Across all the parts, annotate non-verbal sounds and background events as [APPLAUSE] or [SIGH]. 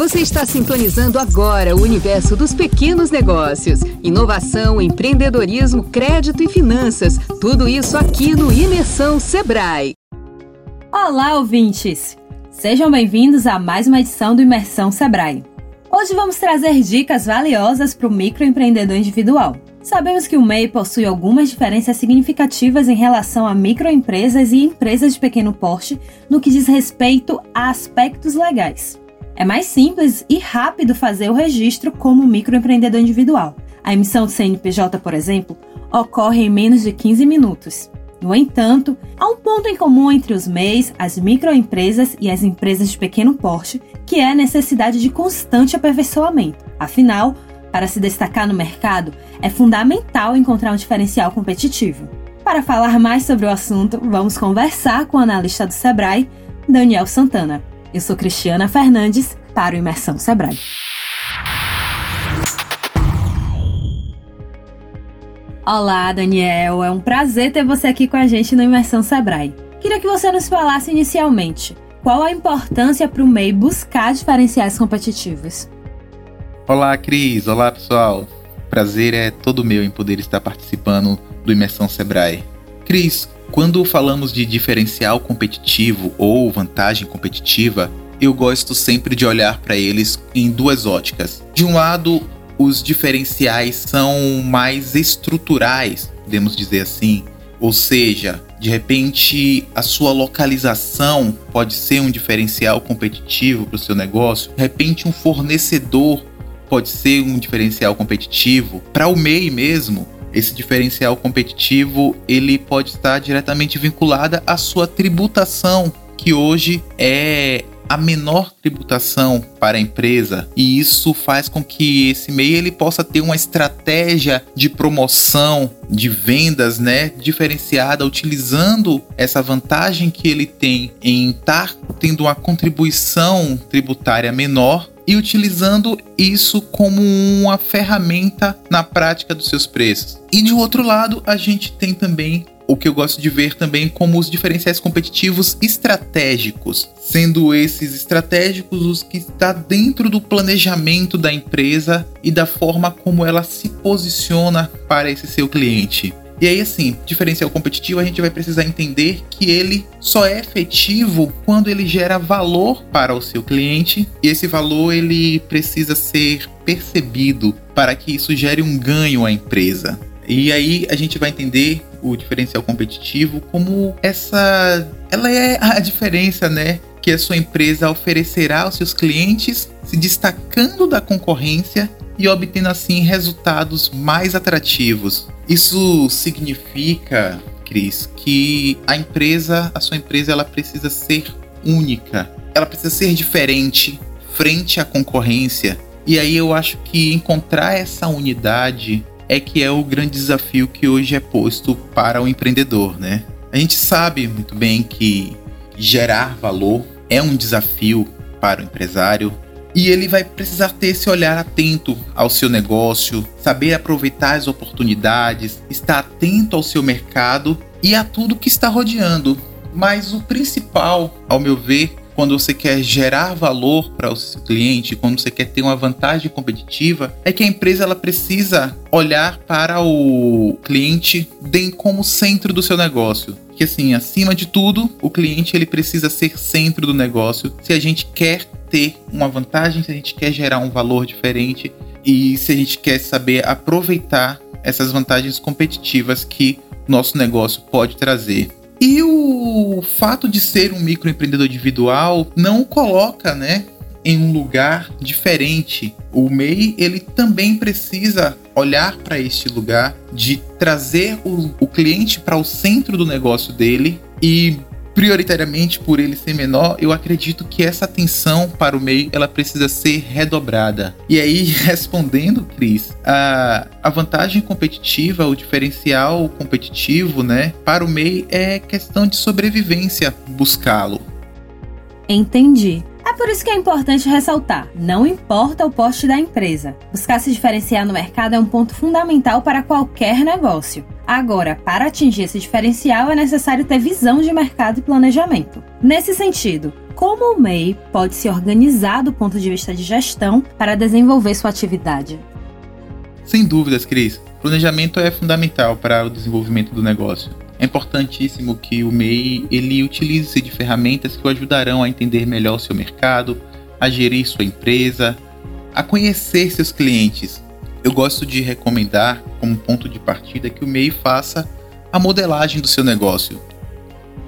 Você está sintonizando agora o universo dos pequenos negócios. Inovação, empreendedorismo, crédito e finanças. Tudo isso aqui no Imersão Sebrae. Olá, ouvintes! Sejam bem-vindos a mais uma edição do Imersão Sebrae. Hoje vamos trazer dicas valiosas para o microempreendedor individual. Sabemos que o MEI possui algumas diferenças significativas em relação a microempresas e empresas de pequeno porte no que diz respeito a aspectos legais. É mais simples e rápido fazer o registro como microempreendedor individual. A emissão do CNPJ, por exemplo, ocorre em menos de 15 minutos. No entanto, há um ponto em comum entre os MEIs, as microempresas e as empresas de pequeno porte, que é a necessidade de constante aperfeiçoamento. Afinal, para se destacar no mercado, é fundamental encontrar um diferencial competitivo. Para falar mais sobre o assunto, vamos conversar com o analista do Sebrae, Daniel Santana. Eu sou Cristiana Fernandes para o Imersão Sebrae. Olá, Daniel. É um prazer ter você aqui com a gente no Imersão Sebrae. Queria que você nos falasse inicialmente qual a importância para o MEI buscar diferenciais competitivos. Olá, Cris. Olá, pessoal. Prazer é todo meu em poder estar participando do Imersão Sebrae. Cris, quando falamos de diferencial competitivo ou vantagem competitiva, eu gosto sempre de olhar para eles em duas óticas. De um lado, os diferenciais são mais estruturais, podemos dizer assim, ou seja, de repente a sua localização pode ser um diferencial competitivo para o seu negócio, de repente um fornecedor pode ser um diferencial competitivo. Para o MEI mesmo, esse diferencial competitivo ele pode estar diretamente vinculado à sua tributação, que hoje é a menor tributação para a empresa. E isso faz com que esse MEI ele possa ter uma estratégia de promoção de vendas, né, diferenciada utilizando essa vantagem que ele tem em estar tendo uma contribuição tributária menor e utilizando isso como uma ferramenta na prática dos seus preços. E de outro lado, a gente tem também o que eu gosto de ver também como os diferenciais competitivos estratégicos, sendo esses estratégicos os que está dentro do planejamento da empresa e da forma como ela se posiciona para esse seu cliente. E aí, assim, diferencial competitivo, a gente vai precisar entender que ele só é efetivo quando ele gera valor para o seu cliente e esse valor ele precisa ser percebido para que isso gere um ganho à empresa. E aí a gente vai entender o diferencial competitivo como essa, ela é a [LAUGHS] diferença, né, que a sua empresa oferecerá aos seus clientes, se destacando da concorrência e obtendo assim resultados mais atrativos. Isso significa, Cris, que a empresa, a sua empresa, ela precisa ser única, ela precisa ser diferente frente à concorrência. E aí eu acho que encontrar essa unidade é que é o grande desafio que hoje é posto para o empreendedor, né? A gente sabe muito bem que gerar valor é um desafio para o empresário, e ele vai precisar ter esse olhar atento ao seu negócio, saber aproveitar as oportunidades, estar atento ao seu mercado e a tudo que está rodeando. Mas o principal, ao meu ver, quando você quer gerar valor para o seu cliente, quando você quer ter uma vantagem competitiva, é que a empresa ela precisa olhar para o cliente bem como centro do seu negócio. Que assim, acima de tudo, o cliente ele precisa ser centro do negócio se a gente quer ter uma vantagem, se a gente quer gerar um valor diferente e se a gente quer saber aproveitar essas vantagens competitivas que nosso negócio pode trazer. E o fato de ser um microempreendedor individual não coloca, né, em um lugar diferente. O MEI ele também precisa olhar para este lugar de trazer o, o cliente para o centro do negócio dele e prioritariamente por ele ser menor, eu acredito que essa atenção para o MEI ela precisa ser redobrada. E aí, [LAUGHS] respondendo, Cris, a, a vantagem competitiva, o diferencial competitivo, né, para o MEI é questão de sobrevivência buscá-lo. Entendi. É por isso que é importante ressaltar: não importa o poste da empresa. Buscar se diferenciar no mercado é um ponto fundamental para qualquer negócio. Agora, para atingir esse diferencial, é necessário ter visão de mercado e planejamento. Nesse sentido, como o MEI pode se organizar do ponto de vista de gestão para desenvolver sua atividade. Sem dúvidas, Cris. Planejamento é fundamental para o desenvolvimento do negócio. É importantíssimo que o MEI ele utilize de ferramentas que o ajudarão a entender melhor o seu mercado, a gerir sua empresa, a conhecer seus clientes. Eu gosto de recomendar como ponto de partida que o MEI faça a modelagem do seu negócio.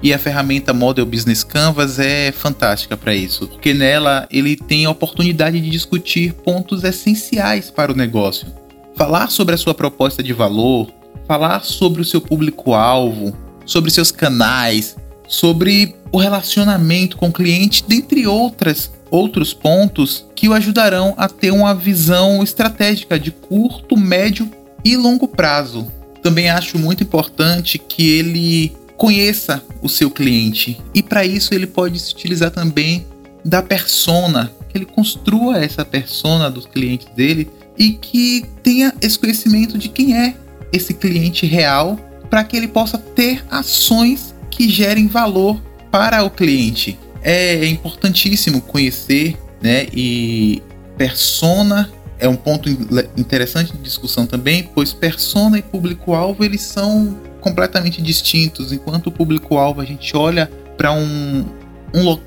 E a ferramenta Model Business Canvas é fantástica para isso, porque nela ele tem a oportunidade de discutir pontos essenciais para o negócio falar sobre a sua proposta de valor, falar sobre o seu público-alvo, sobre seus canais, sobre o relacionamento com o cliente, dentre outras outros pontos que o ajudarão a ter uma visão estratégica de curto, médio e longo prazo. Também acho muito importante que ele conheça o seu cliente e para isso ele pode se utilizar também da persona, que ele construa essa persona dos clientes dele e que tenha esse conhecimento de quem é esse cliente real para que ele possa ter ações que gerem valor para o cliente. É importantíssimo conhecer, né? E persona é um ponto interessante de discussão também, pois persona e público-alvo eles são completamente distintos. Enquanto o público-alvo a gente olha para um, um,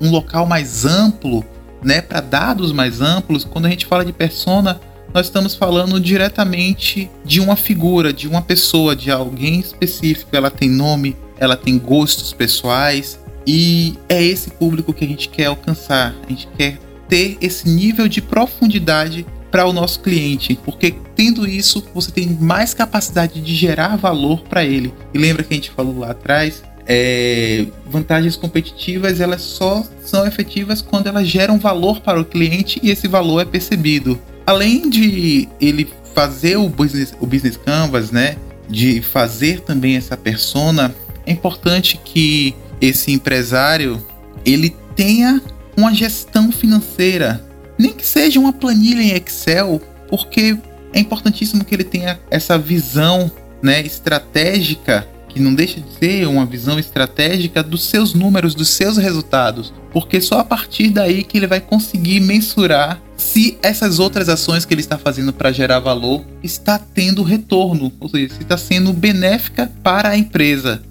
um local mais amplo, né, para dados mais amplos, quando a gente fala de persona, nós estamos falando diretamente de uma figura, de uma pessoa, de alguém específico. Ela tem nome, ela tem gostos pessoais e é esse público que a gente quer alcançar. A gente quer ter esse nível de profundidade para o nosso cliente, porque tendo isso você tem mais capacidade de gerar valor para ele. E lembra que a gente falou lá atrás é, vantagens competitivas elas só são efetivas quando elas geram valor para o cliente e esse valor é percebido. Além de ele fazer o business, o business canvas, né, de fazer também essa persona, é importante que esse empresário ele tenha uma gestão financeira, nem que seja uma planilha em Excel, porque é importantíssimo que ele tenha essa visão, né, estratégica que não deixa de ser uma visão estratégica dos seus números, dos seus resultados, porque só a partir daí que ele vai conseguir mensurar se essas outras ações que ele está fazendo para gerar valor está tendo retorno, ou seja, se está sendo benéfica para a empresa.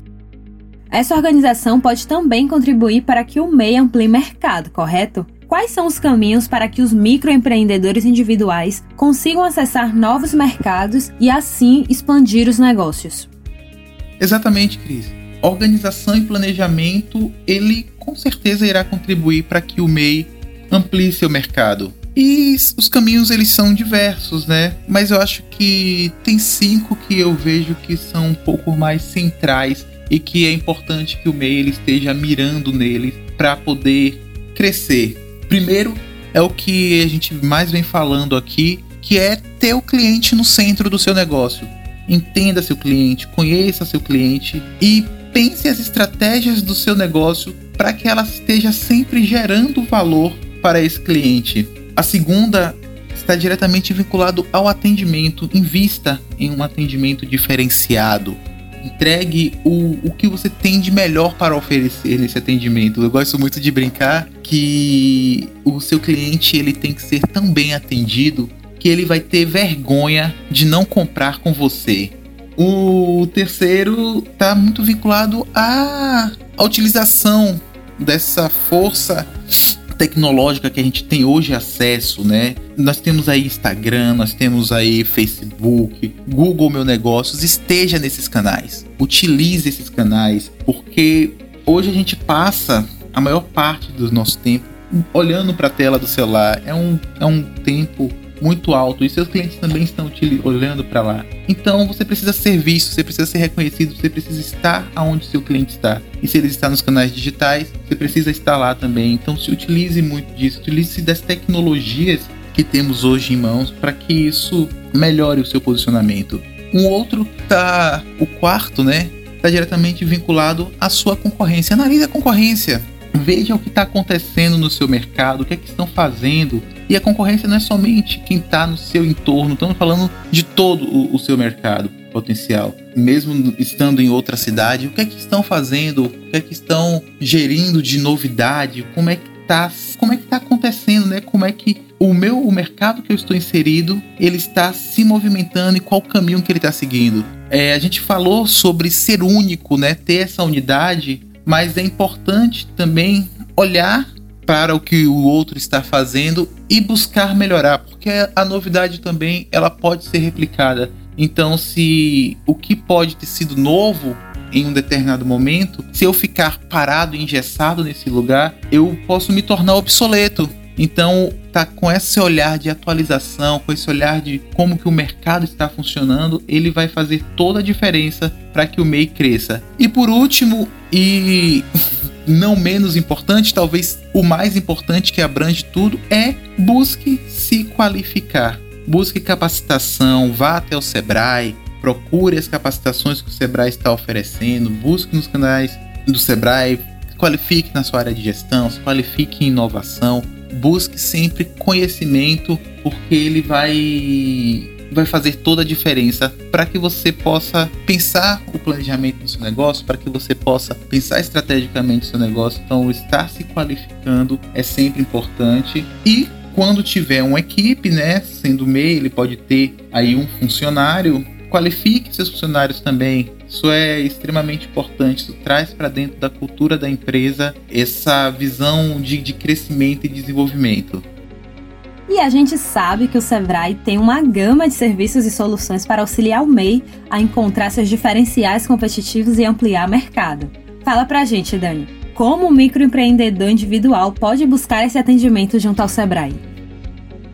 Essa organização pode também contribuir para que o MEI amplie mercado, correto? Quais são os caminhos para que os microempreendedores individuais consigam acessar novos mercados e assim expandir os negócios? Exatamente, Cris. Organização e planejamento, ele com certeza irá contribuir para que o MEI amplie seu mercado. E os caminhos eles são diversos, né? Mas eu acho que tem cinco que eu vejo que são um pouco mais centrais e que é importante que o MEI ele esteja mirando neles para poder crescer. Primeiro é o que a gente mais vem falando aqui, que é ter o cliente no centro do seu negócio entenda seu cliente, conheça seu cliente e pense as estratégias do seu negócio para que ela esteja sempre gerando valor para esse cliente. A segunda está diretamente vinculado ao atendimento. Invista em um atendimento diferenciado. Entregue o, o que você tem de melhor para oferecer nesse atendimento. Eu gosto muito de brincar que o seu cliente ele tem que ser tão bem atendido que ele vai ter vergonha de não comprar com você. O terceiro está muito vinculado à, à utilização dessa força tecnológica que a gente tem hoje acesso, né? Nós temos aí Instagram, nós temos aí Facebook, Google Meu Negócios, esteja nesses canais. Utilize esses canais, porque hoje a gente passa a maior parte do nosso tempo olhando para a tela do celular. É um, é um tempo muito alto e seus clientes também estão te olhando para lá. Então você precisa ser visto, você precisa ser reconhecido, você precisa estar aonde seu cliente está. E se ele está nos canais digitais, você precisa estar lá também. Então se utilize muito disso, utilize das tecnologias que temos hoje em mãos para que isso melhore o seu posicionamento. Um outro tá, o quarto, né, está diretamente vinculado à sua concorrência. Analise a concorrência. Veja o que está acontecendo no seu mercado, o que é que estão fazendo, e a concorrência não é somente quem está no seu entorno, estamos falando de todo o, o seu mercado potencial. mesmo estando em outra cidade, o que é que estão fazendo, o que é que estão gerindo de novidade, como é que tá, como é que tá acontecendo, né? Como é que o meu o mercado que eu estou inserido, ele está se movimentando e qual caminho que ele está seguindo. É, a gente falou sobre ser único, né? Ter essa unidade, mas é importante também olhar para o que o outro está fazendo e buscar melhorar, porque a novidade também ela pode ser replicada. Então, se o que pode ter sido novo em um determinado momento, se eu ficar parado, engessado nesse lugar, eu posso me tornar obsoleto. Então, tá com esse olhar de atualização, com esse olhar de como que o mercado está funcionando, ele vai fazer toda a diferença para que o MEI cresça. E por último, e [LAUGHS] não menos importante, talvez o mais importante que abrange tudo, é busque se qualificar. Busque capacitação, vá até o Sebrae, procure as capacitações que o Sebrae está oferecendo, busque nos canais do Sebrae, qualifique na sua área de gestão, se qualifique em inovação, busque sempre conhecimento, porque ele vai vai fazer toda a diferença para que você possa pensar o planejamento do seu negócio, para que você possa pensar estrategicamente o seu negócio. Então, estar se qualificando é sempre importante e quando tiver uma equipe, né, sendo MEI, ele pode ter aí um funcionário, qualifique seus funcionários também. Isso é extremamente importante. Isso traz para dentro da cultura da empresa essa visão de, de crescimento e desenvolvimento. E a gente sabe que o Sebrae tem uma gama de serviços e soluções para auxiliar o MEI a encontrar seus diferenciais competitivos e ampliar o mercado. Fala pra gente, Dani, como o microempreendedor individual pode buscar esse atendimento junto ao Sebrae?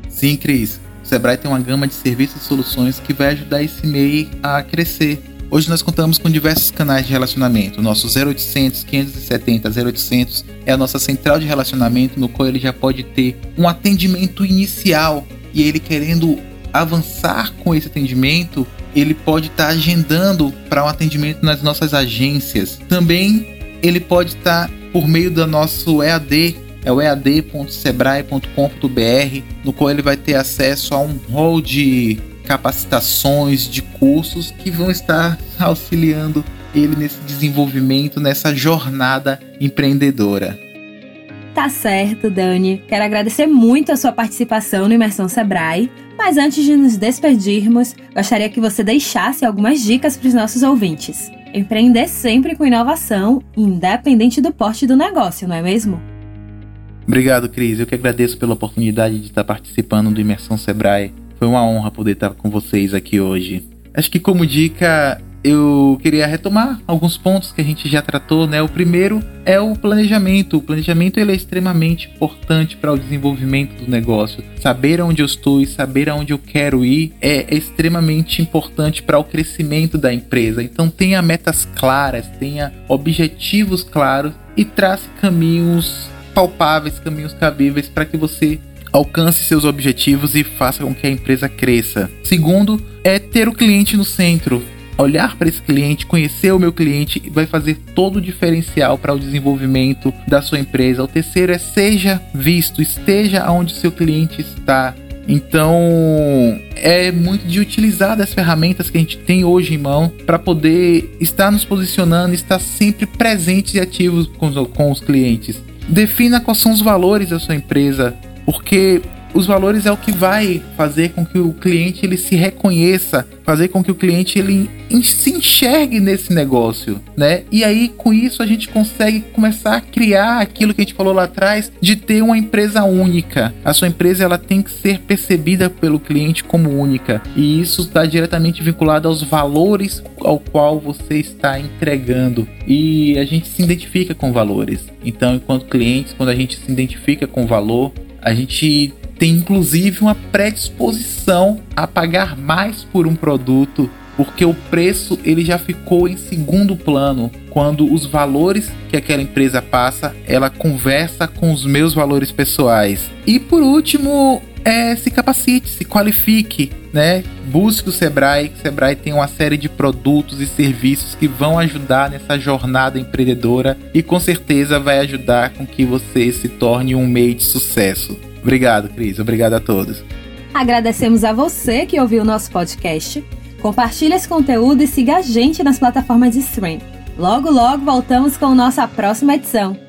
Sim, Cris. O Sebrae tem uma gama de serviços e soluções que vai ajudar esse MEI a crescer Hoje nós contamos com diversos canais de relacionamento. Nosso 0800 570 0800 é a nossa central de relacionamento no qual ele já pode ter um atendimento inicial e ele querendo avançar com esse atendimento, ele pode estar tá agendando para um atendimento nas nossas agências. Também ele pode estar tá por meio do nosso EAD, é o ead.sebrae.com.br, no qual ele vai ter acesso a um hall de capacitações, de cursos que vão estar auxiliando ele nesse desenvolvimento, nessa jornada empreendedora. Tá certo, Dani. Quero agradecer muito a sua participação no Imersão Sebrae. Mas antes de nos despedirmos, gostaria que você deixasse algumas dicas para os nossos ouvintes. Empreender sempre com inovação, independente do porte do negócio, não é mesmo? Obrigado, Cris. Eu que agradeço pela oportunidade de estar participando do Imersão Sebrae. Foi uma honra poder estar com vocês aqui hoje. Acho que como dica eu queria retomar alguns pontos que a gente já tratou, né? O primeiro é o planejamento. O planejamento ele é extremamente importante para o desenvolvimento do negócio. Saber onde eu estou e saber aonde eu quero ir é extremamente importante para o crescimento da empresa. Então tenha metas claras, tenha objetivos claros e trace caminhos palpáveis, caminhos cabíveis para que você alcance seus objetivos e faça com que a empresa cresça. Segundo, é ter o cliente no centro. Olhar para esse cliente, conhecer o meu cliente vai fazer todo o diferencial para o desenvolvimento da sua empresa. O terceiro é seja visto, esteja onde seu cliente está. Então, é muito de utilizar das ferramentas que a gente tem hoje em mão para poder estar nos posicionando, estar sempre presentes e ativos com os, com os clientes. Defina quais são os valores da sua empresa, porque os valores é o que vai fazer com que o cliente ele se reconheça, fazer com que o cliente ele se enxergue nesse negócio, né? E aí com isso a gente consegue começar a criar aquilo que a gente falou lá atrás de ter uma empresa única. A sua empresa ela tem que ser percebida pelo cliente como única e isso está diretamente vinculado aos valores ao qual você está entregando e a gente se identifica com valores. Então, enquanto clientes, quando a gente se identifica com valor, a gente tem inclusive uma predisposição a pagar mais por um produto porque o preço ele já ficou em segundo plano. Quando os valores que aquela empresa passa ela conversa com os meus valores pessoais. E por último é, se capacite se qualifique né busque o Sebrae o Sebrae tem uma série de produtos e serviços que vão ajudar nessa jornada empreendedora e com certeza vai ajudar com que você se torne um meio de sucesso Obrigado, Cris. Obrigado a todos. Agradecemos a você que ouviu o nosso podcast. Compartilhe esse conteúdo e siga a gente nas plataformas de stream. Logo, logo voltamos com nossa próxima edição.